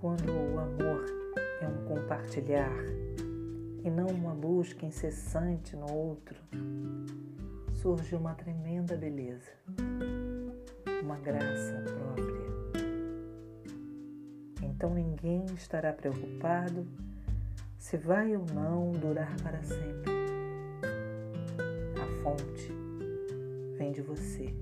quando o amor é um compartilhar e não uma busca incessante no outro, surge uma tremenda beleza, uma graça própria. Então ninguém estará preocupado se vai ou não durar para sempre. A fonte vem de você.